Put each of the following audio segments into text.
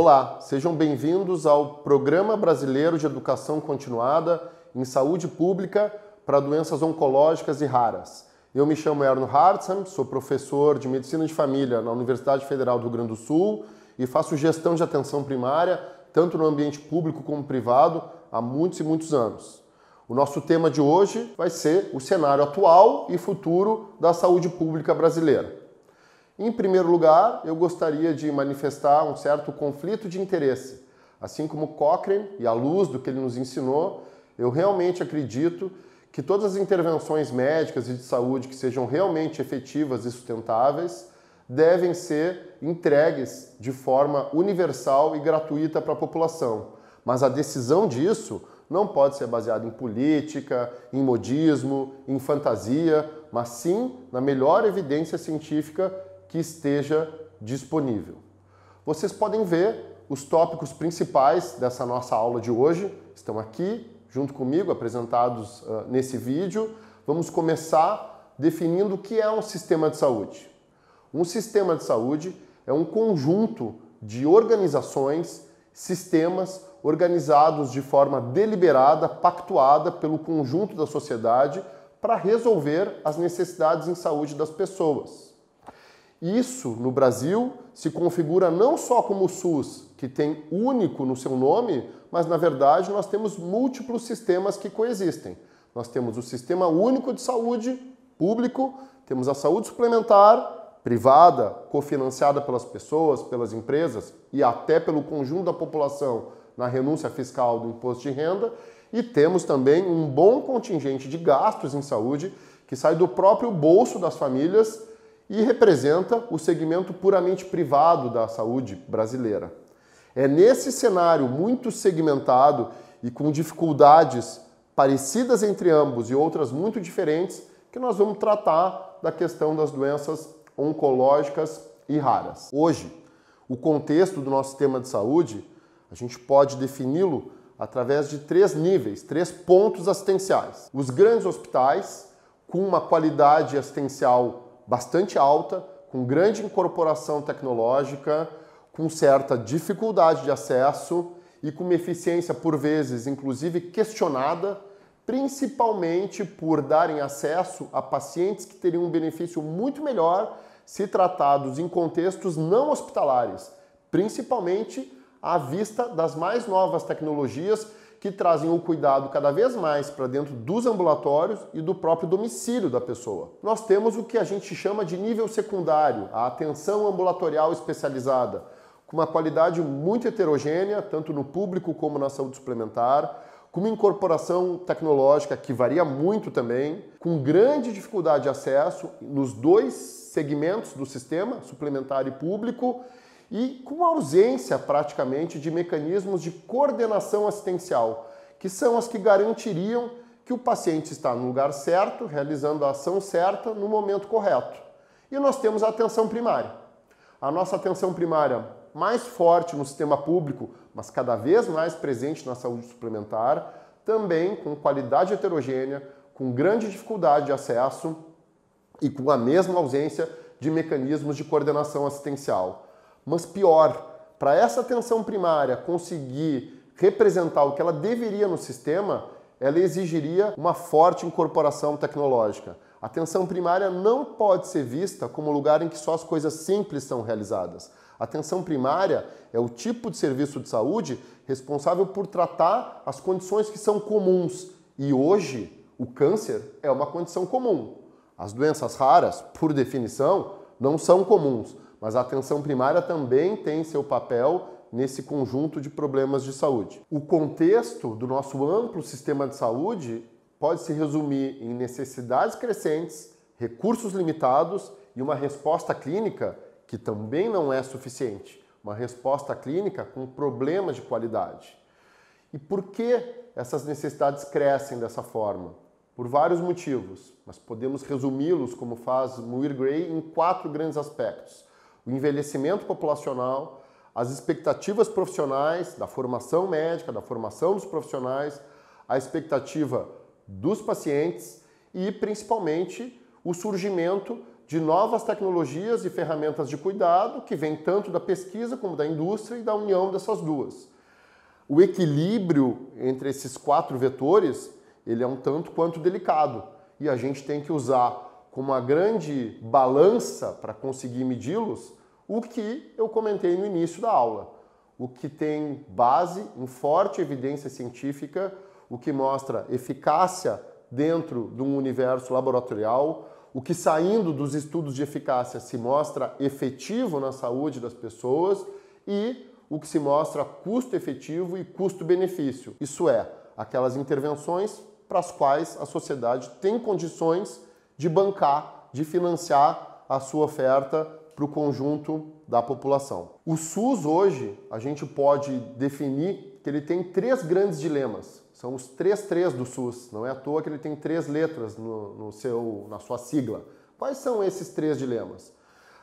Olá, sejam bem-vindos ao Programa Brasileiro de Educação Continuada em Saúde Pública para Doenças Oncológicas e Raras. Eu me chamo Erno Hartzam, sou professor de Medicina de Família na Universidade Federal do Rio Grande do Sul e faço gestão de atenção primária, tanto no ambiente público como privado, há muitos e muitos anos. O nosso tema de hoje vai ser o cenário atual e futuro da saúde pública brasileira. Em primeiro lugar, eu gostaria de manifestar um certo conflito de interesse. Assim como Cochrane e à luz do que ele nos ensinou, eu realmente acredito que todas as intervenções médicas e de saúde que sejam realmente efetivas e sustentáveis devem ser entregues de forma universal e gratuita para a população. Mas a decisão disso não pode ser baseada em política, em modismo, em fantasia, mas sim na melhor evidência científica que esteja disponível. Vocês podem ver os tópicos principais dessa nossa aula de hoje, estão aqui junto comigo, apresentados uh, nesse vídeo. Vamos começar definindo o que é um sistema de saúde. Um sistema de saúde é um conjunto de organizações, sistemas organizados de forma deliberada, pactuada pelo conjunto da sociedade para resolver as necessidades em saúde das pessoas. Isso, no Brasil, se configura não só como o SUS, que tem único no seu nome, mas na verdade nós temos múltiplos sistemas que coexistem. Nós temos o Sistema Único de Saúde público, temos a saúde suplementar, privada, cofinanciada pelas pessoas, pelas empresas e até pelo conjunto da população na renúncia fiscal do imposto de renda, e temos também um bom contingente de gastos em saúde que sai do próprio bolso das famílias e representa o segmento puramente privado da saúde brasileira. É nesse cenário muito segmentado e com dificuldades parecidas entre ambos e outras muito diferentes que nós vamos tratar da questão das doenças oncológicas e raras. Hoje, o contexto do nosso sistema de saúde, a gente pode defini-lo através de três níveis, três pontos assistenciais. Os grandes hospitais, com uma qualidade assistencial bastante alta, com grande incorporação tecnológica, com certa dificuldade de acesso e com uma eficiência por vezes inclusive questionada, principalmente por darem acesso a pacientes que teriam um benefício muito melhor se tratados em contextos não hospitalares, principalmente à vista das mais novas tecnologias que trazem o cuidado cada vez mais para dentro dos ambulatórios e do próprio domicílio da pessoa. Nós temos o que a gente chama de nível secundário, a atenção ambulatorial especializada, com uma qualidade muito heterogênea, tanto no público como na saúde suplementar, com uma incorporação tecnológica que varia muito também, com grande dificuldade de acesso nos dois segmentos do sistema, suplementar e público, e com ausência praticamente de mecanismos de coordenação assistencial, que são as que garantiriam que o paciente está no lugar certo, realizando a ação certa no momento correto. E nós temos a atenção primária. A nossa atenção primária mais forte no sistema público, mas cada vez mais presente na saúde suplementar, também com qualidade heterogênea, com grande dificuldade de acesso e com a mesma ausência de mecanismos de coordenação assistencial. Mas pior, para essa atenção primária conseguir representar o que ela deveria no sistema, ela exigiria uma forte incorporação tecnológica. A atenção primária não pode ser vista como lugar em que só as coisas simples são realizadas. A atenção primária é o tipo de serviço de saúde responsável por tratar as condições que são comuns. E hoje, o câncer é uma condição comum. As doenças raras, por definição, não são comuns mas a atenção primária também tem seu papel nesse conjunto de problemas de saúde. O contexto do nosso amplo sistema de saúde pode se resumir em necessidades crescentes, recursos limitados e uma resposta clínica que também não é suficiente. Uma resposta clínica com problemas de qualidade. E por que essas necessidades crescem dessa forma? Por vários motivos, mas podemos resumi-los, como faz Muir Gray, em quatro grandes aspectos o envelhecimento populacional, as expectativas profissionais da formação médica, da formação dos profissionais, a expectativa dos pacientes e principalmente o surgimento de novas tecnologias e ferramentas de cuidado que vem tanto da pesquisa como da indústria e da união dessas duas. O equilíbrio entre esses quatro vetores, ele é um tanto quanto delicado e a gente tem que usar como uma grande balança para conseguir medi-los o que eu comentei no início da aula, o que tem base em forte evidência científica, o que mostra eficácia dentro de um universo laboratorial, o que saindo dos estudos de eficácia se mostra efetivo na saúde das pessoas e o que se mostra custo efetivo e custo-benefício. Isso é, aquelas intervenções para as quais a sociedade tem condições de bancar, de financiar a sua oferta para o conjunto da população. O SUS hoje, a gente pode definir que ele tem três grandes dilemas. São os três três do SUS. Não é à toa que ele tem três letras no, no seu, na sua sigla. Quais são esses três dilemas?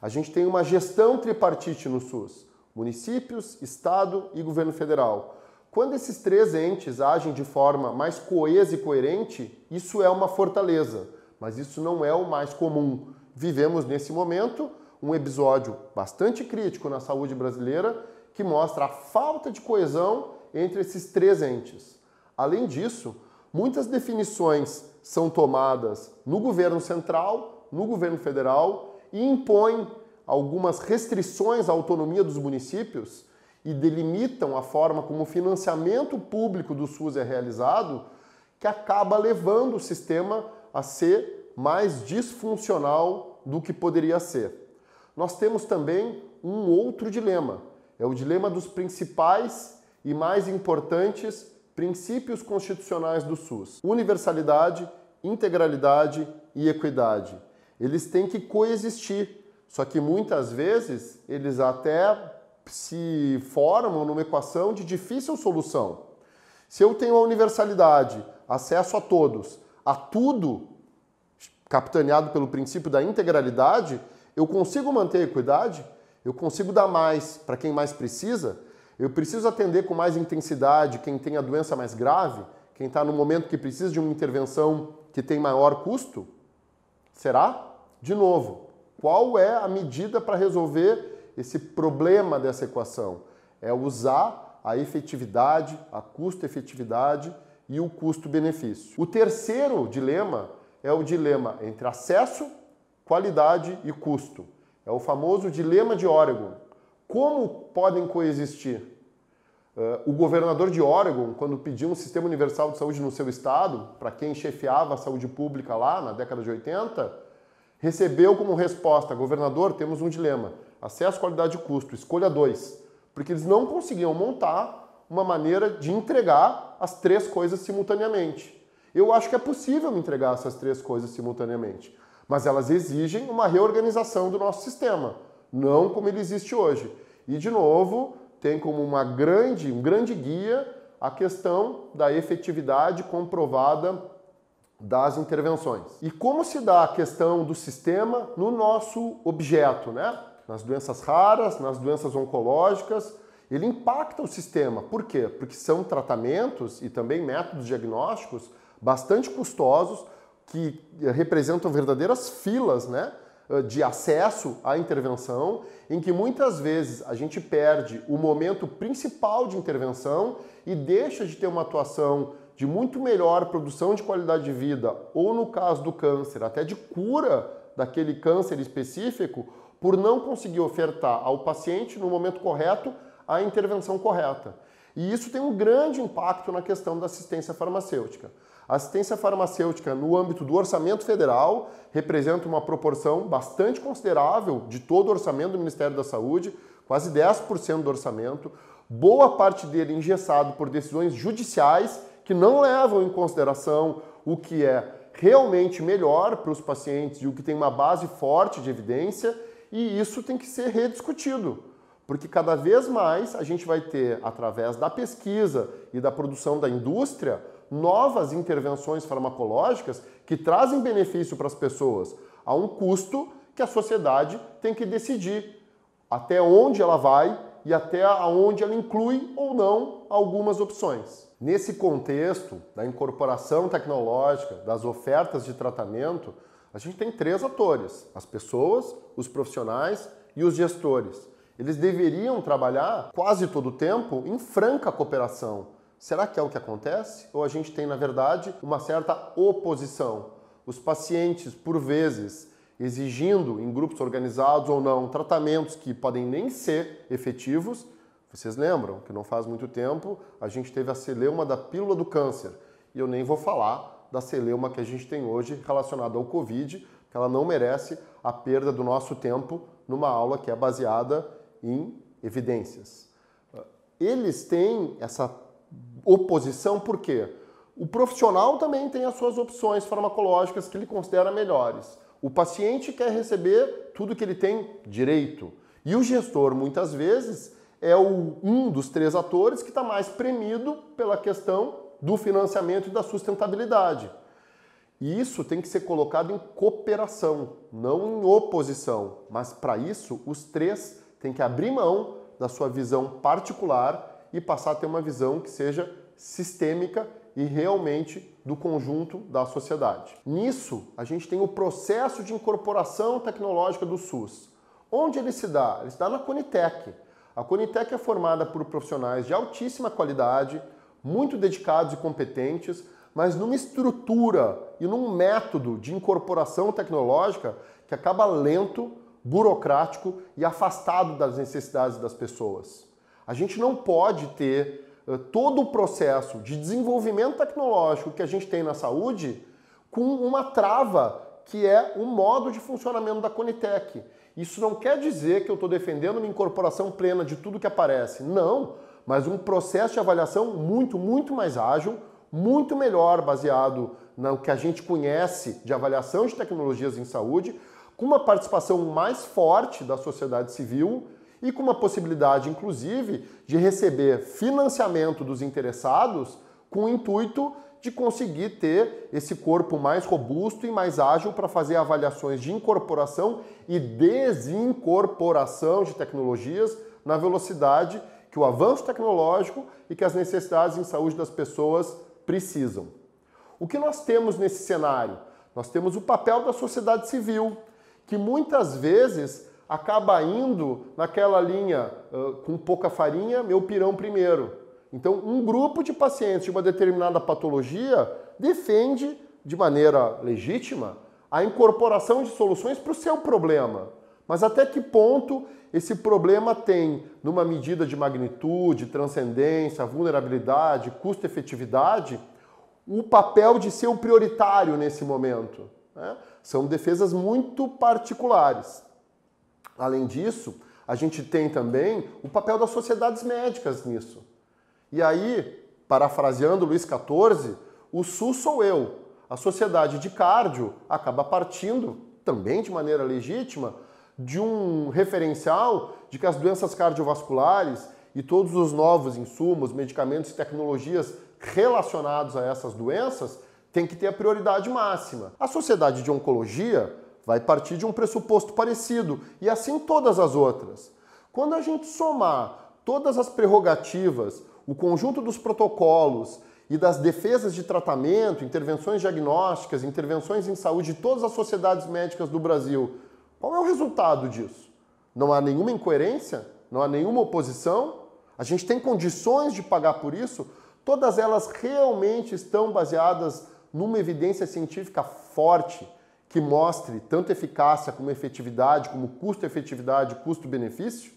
A gente tem uma gestão tripartite no SUS: municípios, Estado e governo federal. Quando esses três entes agem de forma mais coesa e coerente, isso é uma fortaleza, mas isso não é o mais comum. Vivemos nesse momento um episódio bastante crítico na saúde brasileira que mostra a falta de coesão entre esses três entes. Além disso, muitas definições são tomadas no governo central, no governo federal e impõem algumas restrições à autonomia dos municípios e delimitam a forma como o financiamento público do SUS é realizado, que acaba levando o sistema a ser mais disfuncional do que poderia ser. Nós temos também um outro dilema, é o dilema dos principais e mais importantes princípios constitucionais do SUS: universalidade, integralidade e equidade. Eles têm que coexistir, só que muitas vezes eles até se formam numa equação de difícil solução. Se eu tenho a universalidade, acesso a todos, a tudo capitaneado pelo princípio da integralidade, eu consigo manter a equidade? Eu consigo dar mais para quem mais precisa? Eu preciso atender com mais intensidade quem tem a doença mais grave, quem está no momento que precisa de uma intervenção que tem maior custo? Será? De novo, qual é a medida para resolver esse problema dessa equação? É usar a efetividade, a custo-efetividade e o custo-benefício. O terceiro dilema é o dilema entre acesso, qualidade e custo. É o famoso dilema de Oregon. Como podem coexistir? Uh, o governador de Oregon, quando pediu um sistema universal de saúde no seu estado, para quem chefiava a saúde pública lá na década de 80, recebeu como resposta: governador, temos um dilema. Acesso, qualidade e custo, escolha dois. Porque eles não conseguiam montar uma maneira de entregar as três coisas simultaneamente. Eu acho que é possível entregar essas três coisas simultaneamente, mas elas exigem uma reorganização do nosso sistema não como ele existe hoje. E, de novo, tem como uma grande, um grande guia a questão da efetividade comprovada das intervenções. E como se dá a questão do sistema no nosso objeto, né? Nas doenças raras, nas doenças oncológicas, ele impacta o sistema. Por quê? Porque são tratamentos e também métodos diagnósticos bastante custosos que representam verdadeiras filas, né? de acesso à intervenção, em que muitas vezes a gente perde o momento principal de intervenção e deixa de ter uma atuação de muito melhor produção de qualidade de vida, ou no caso do câncer, até de cura daquele câncer específico, por não conseguir ofertar ao paciente no momento correto a intervenção correta. E isso tem um grande impacto na questão da assistência farmacêutica. A assistência farmacêutica no âmbito do orçamento federal representa uma proporção bastante considerável de todo o orçamento do Ministério da Saúde, quase 10% do orçamento, boa parte dele engessado por decisões judiciais que não levam em consideração o que é realmente melhor para os pacientes e o que tem uma base forte de evidência, e isso tem que ser rediscutido. Porque cada vez mais a gente vai ter, através da pesquisa e da produção da indústria, novas intervenções farmacológicas que trazem benefício para as pessoas a um custo que a sociedade tem que decidir até onde ela vai e até onde ela inclui ou não algumas opções. Nesse contexto da incorporação tecnológica, das ofertas de tratamento, A gente tem três atores: as pessoas, os profissionais e os gestores. Eles deveriam trabalhar quase todo o tempo em franca cooperação. Será que é o que acontece? Ou a gente tem, na verdade, uma certa oposição? Os pacientes, por vezes, exigindo em grupos organizados ou não tratamentos que podem nem ser efetivos. Vocês lembram que não faz muito tempo a gente teve a celeuma da pílula do câncer. E eu nem vou falar da celeuma que a gente tem hoje relacionada ao Covid, que ela não merece a perda do nosso tempo numa aula que é baseada em evidências. Eles têm essa oposição por quê? O profissional também tem as suas opções farmacológicas que ele considera melhores. O paciente quer receber tudo que ele tem direito. E o gestor, muitas vezes, é o, um dos três atores que está mais premido pela questão do financiamento e da sustentabilidade. E isso tem que ser colocado em cooperação, não em oposição. Mas para isso, os três têm que abrir mão da sua visão particular e passar a ter uma visão que seja sistêmica e realmente do conjunto da sociedade. Nisso, a gente tem o processo de incorporação tecnológica do SUS. Onde ele se dá? Ele se dá na Conitec. A Conitec é formada por profissionais de altíssima qualidade, muito dedicados e competentes, mas numa estrutura e num método de incorporação tecnológica que acaba lento, burocrático e afastado das necessidades das pessoas. A gente não pode ter eh, todo o processo de desenvolvimento tecnológico que a gente tem na saúde com uma trava que é o modo de funcionamento da Conitec. Isso não quer dizer que eu estou defendendo uma incorporação plena de tudo que aparece. Não, mas um processo de avaliação muito, muito mais ágil, muito melhor baseado no que a gente conhece de avaliação de tecnologias em saúde, com uma participação mais forte da sociedade civil e com uma possibilidade, inclusive, de receber financiamento dos interessados com o intuito de conseguir ter esse corpo mais robusto e mais ágil para fazer avaliações de incorporação e desincorporação de tecnologias na velocidade que o avanço tecnológico e que as necessidades em saúde das pessoas precisam. O que nós temos nesse cenário? Nós temos o papel da sociedade civil, que muitas vezes acaba indo naquela linha uh, com pouca farinha, meu pirão primeiro. Então, um grupo de pacientes de uma determinada patologia defende, de maneira legítima, a incorporação de soluções para o seu problema. Mas até que ponto esse problema tem, numa medida de magnitude, transcendência, vulnerabilidade, custo-efetividade, o papel de ser o prioritário nesse momento? Né? São defesas muito particulares. Além disso, a gente tem também o papel das sociedades médicas nisso. E aí, parafraseando Luiz XIV, o SUS sou eu. A sociedade de cardio acaba partindo, também de maneira legítima, de um referencial de que as doenças cardiovasculares e todos os novos insumos, medicamentos e tecnologias relacionados a essas doenças têm que ter a prioridade máxima. A sociedade de oncologia vai partir de um pressuposto parecido e assim todas as outras. Quando a gente somar todas as prerrogativas, o conjunto dos protocolos e das defesas de tratamento, intervenções diagnósticas, intervenções em saúde de todas as sociedades médicas do Brasil, qual é o resultado disso? Não há nenhuma incoerência? Não há nenhuma oposição? A gente tem condições de pagar por isso? Todas elas realmente estão baseadas numa evidência científica forte que mostre tanto eficácia como efetividade, como custo-efetividade, custo-benefício.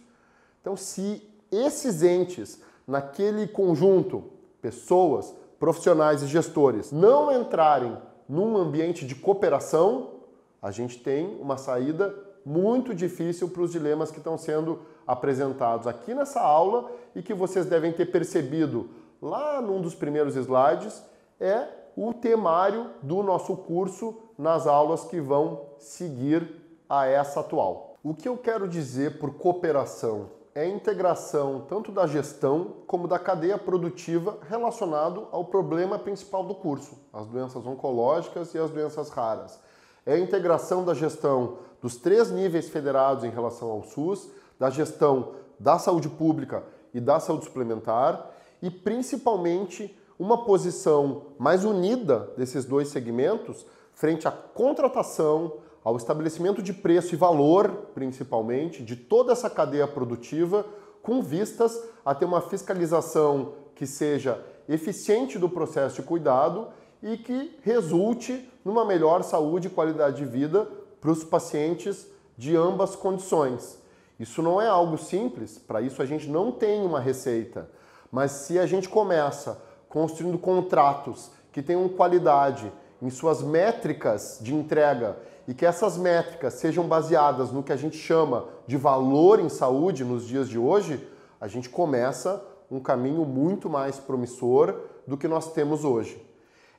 Então, se esses entes, naquele conjunto, pessoas, profissionais e gestores, não entrarem num ambiente de cooperação, a gente tem uma saída muito difícil para os dilemas que estão sendo apresentados aqui nessa aula e que vocês devem ter percebido lá num dos primeiros slides, é o temário do nosso curso nas aulas que vão seguir a essa atual. O que eu quero dizer por cooperação é a integração tanto da gestão como da cadeia produtiva relacionado ao problema principal do curso, as doenças oncológicas e as doenças raras. É a integração da gestão dos três níveis federados em relação ao SUS, da gestão da saúde pública e da saúde suplementar e principalmente uma posição mais unida desses dois segmentos frente à contratação, ao estabelecimento de preço e valor, principalmente, de toda essa cadeia produtiva, com vistas a ter uma fiscalização que seja eficiente do processo de cuidado e que resulte numa melhor saúde e qualidade de vida para os pacientes de ambas condições. Isso não é algo simples, para isso a gente não tem uma receita. Mas se a gente começa construindo contratos que tenham qualidade em suas métricas de entrega e que essas métricas sejam baseadas no que a gente chama de valor em saúde nos dias de hoje, a gente começa um caminho muito mais promissor do que nós temos hoje.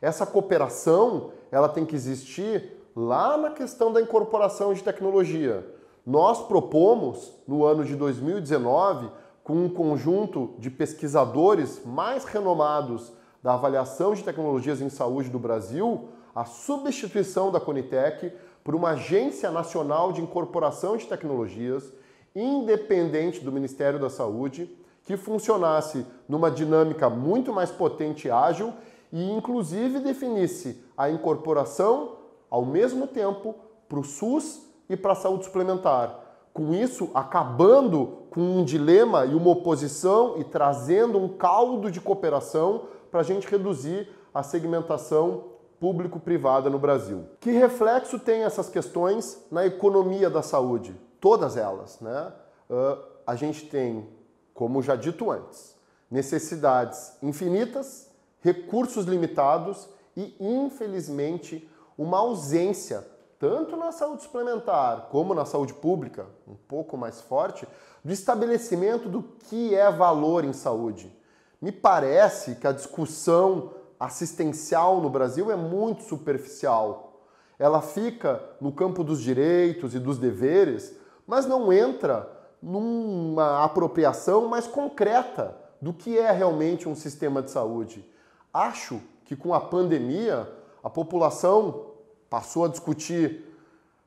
Essa cooperação, ela tem que existir lá na questão da incorporação de tecnologia. Nós propomos no ano de 2019, com um conjunto de pesquisadores mais renomados da avaliação de tecnologias em saúde do Brasil, a substituição da Conitec por uma agência nacional de incorporação de tecnologias independente do Ministério da Saúde, que funcionasse numa dinâmica muito mais potente e ágil e inclusive definisse a incorporação ao mesmo tempo para o SUS e para a saúde suplementar. Com isso, acabando com um dilema e uma oposição e trazendo um caldo de cooperação para a gente reduzir a segmentação público-privada no Brasil. Que reflexo tem essas questões na economia da saúde? Todas elas, né? Uh, a gente tem, como já dito antes, necessidades infinitas, recursos limitados e, infelizmente, uma ausência, tanto na saúde suplementar como na saúde pública, um pouco mais forte, do estabelecimento do que é valor em saúde. Me parece que a discussão assistencial no Brasil é muito superficial. Ela fica no campo dos direitos e dos deveres, mas não entra numa apropriação mais concreta do que é realmente um sistema de saúde. Acho que com a pandemia a população passou a discutir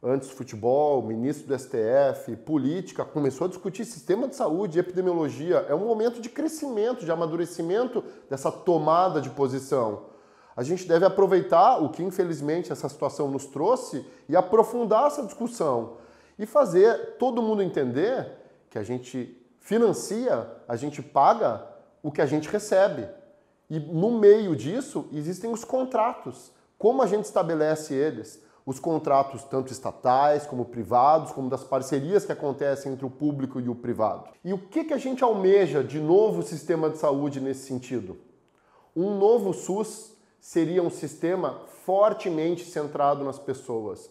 antes futebol, ministro do STF, política, começou a discutir sistema de saúde, epidemiologia. É um momento de crescimento, de amadurecimento dessa tomada de posição. A gente deve aproveitar o que infelizmente essa situação nos trouxe e aprofundar essa discussão e fazer todo mundo entender que a gente financia, a gente paga o que a gente recebe. E no meio disso existem os contratos. Como a gente estabelece eles? os contratos tanto estatais como privados, como das parcerias que acontecem entre o público e o privado. E o que, que a gente almeja de novo sistema de saúde nesse sentido? Um novo SUS seria um sistema fortemente centrado nas pessoas.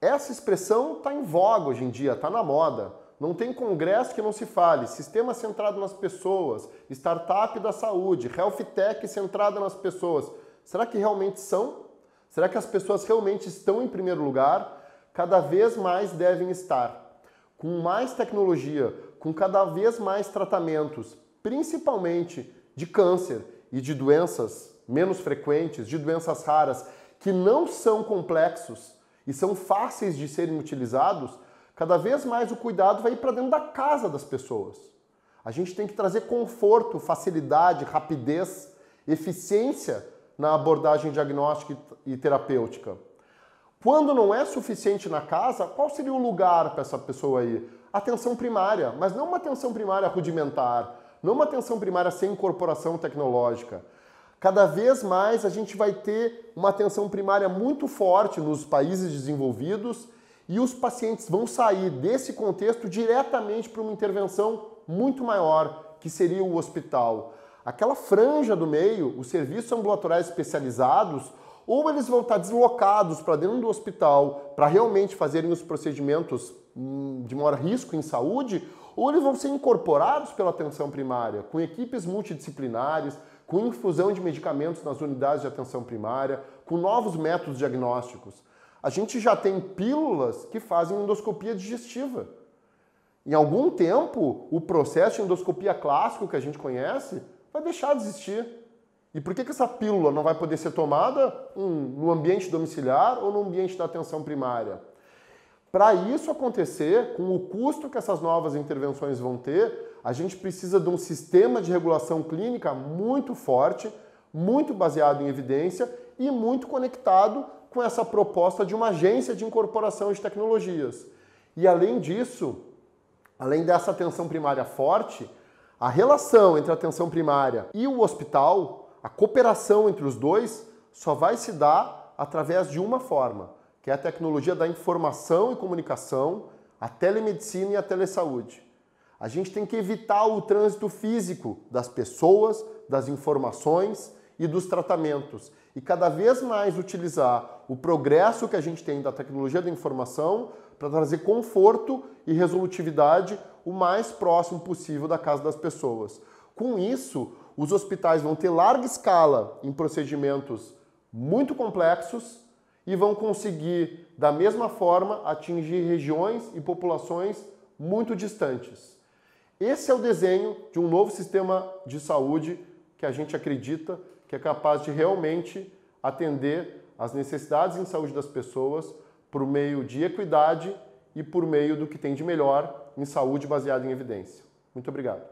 Essa expressão está em voga hoje em dia, está na moda. Não tem congresso que não se fale. Sistema centrado nas pessoas, startup da saúde, health tech centrada nas pessoas. Será que realmente são? Será que as pessoas realmente estão em primeiro lugar? Cada vez mais devem estar. Com mais tecnologia, com cada vez mais tratamentos, principalmente de câncer e de doenças menos frequentes, de doenças raras, que não são complexos e são fáceis de serem utilizados, cada vez mais o cuidado vai ir para dentro da casa das pessoas. A gente tem que trazer conforto, facilidade, rapidez, eficiência na abordagem diagnóstica e terapêutica. Quando não é suficiente na casa, qual seria o lugar para essa pessoa aí? Atenção primária, mas não uma atenção primária rudimentar, não uma atenção primária sem incorporação tecnológica. Cada vez mais a gente vai ter uma atenção primária muito forte nos países desenvolvidos e os pacientes vão sair desse contexto diretamente para uma intervenção muito maior, que seria o hospital aquela franja do meio, os serviços ambulatoriais especializados, ou eles vão estar deslocados para dentro do hospital para realmente fazerem os procedimentos hum, de maior risco em saúde, ou eles vão ser incorporados pela atenção primária, com equipes multidisciplinares, com infusão de medicamentos nas unidades de atenção primária, com novos métodos diagnósticos. A gente já tem pílulas que fazem endoscopia digestiva. Em algum tempo, o processo de endoscopia clássico que a gente conhece vai deixar de existir. E por que, que essa pílula não vai poder ser tomada hum, no ambiente domiciliar ou no ambiente da atenção primária? Para isso acontecer, com o custo que essas novas intervenções vão ter, a gente precisa de um sistema de regulação clínica muito forte, muito baseado em evidência e muito conectado com essa proposta de uma agência de incorporação de tecnologias. E além disso, além dessa atenção primária forte, a relação entre a atenção primária e o hospital, a cooperação entre os dois, só vai se dar através de uma forma, que é a tecnologia da informação e comunicação, a telemedicina e a telesaúde. A gente tem que evitar o trânsito físico das pessoas, das informações e dos tratamentos e cada vez mais utilizar o progresso que a gente tem da tecnologia da informação para trazer conforto e resolutividade o mais próximo possível da casa das pessoas. Com isso, os hospitais vão ter larga escala em procedimentos muito complexos e vão conseguir, da mesma forma, atingir regiões e populações muito distantes. Esse é o desenho de um novo sistema de saúde que a gente acredita que é capaz de realmente atender às necessidades em saúde das pessoas por meio de equidade e por meio do que tem de melhor em saúde baseada em evidência. Muito obrigado.